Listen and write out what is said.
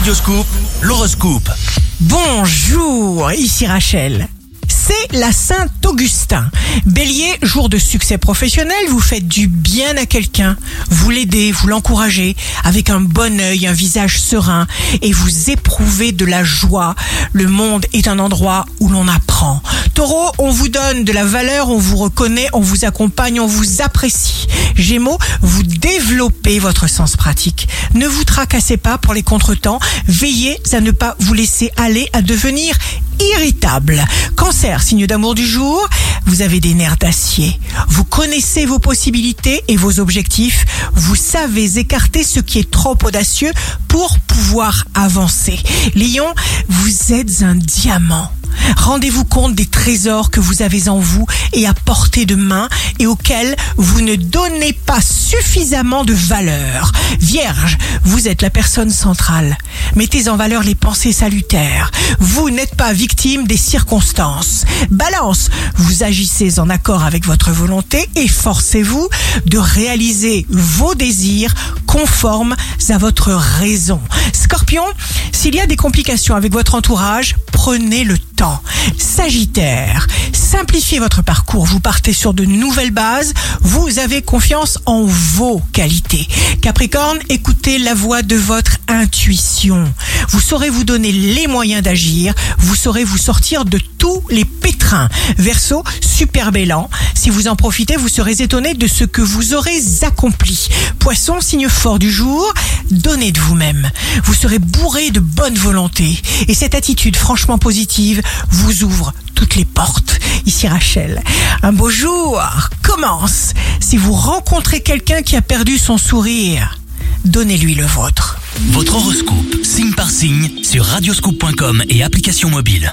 Radioscoop, l'horoscope. Bonjour, ici Rachel. La Saint-Augustin. Bélier, jour de succès professionnel, vous faites du bien à quelqu'un. Vous l'aidez, vous l'encouragez avec un bon œil, un visage serein et vous éprouvez de la joie. Le monde est un endroit où l'on apprend. Taureau, on vous donne de la valeur, on vous reconnaît, on vous accompagne, on vous apprécie. Gémeaux, vous développez votre sens pratique. Ne vous tracassez pas pour les contretemps. Veillez à ne pas vous laisser aller à devenir irritable. Cancer, signe d'amour du jour, vous avez des nerfs d'acier. Vous connaissez vos possibilités et vos objectifs. Vous savez écarter ce qui est trop audacieux pour pouvoir avancer. Lion, vous êtes un diamant. Rendez-vous compte des trésors que vous avez en vous et à portée de main et auxquels vous ne donnez pas suffisamment de valeur. Vierge, vous êtes la personne centrale. Mettez en valeur les pensées salutaires. Vous n'êtes pas victime des circonstances. Balance, vous agissez en accord avec votre volonté et forcez-vous de réaliser vos désirs conformes à votre raison. Scorpion, s'il y a des complications avec votre entourage, prenez le temps. Sagittaire, simplifiez votre parcours, vous partez sur de nouvelles bases, vous avez confiance en vos qualités. Capricorne, écoutez la voix de votre intuition. Vous saurez vous donner les moyens d'agir, vous saurez vous sortir de tous les pétrins. Verseau, super bélan. Si vous en profitez, vous serez étonné de ce que vous aurez accompli. Poisson, signe fort du jour, donnez de vous-même. Vous serez bourré de bonne volonté. Et cette attitude franchement positive vous ouvre toutes les portes. Ici Rachel. Un beau jour commence. Si vous rencontrez quelqu'un qui a perdu son sourire, donnez-lui le vôtre. Votre horoscope, signe par signe, sur radioscoop.com et application mobile.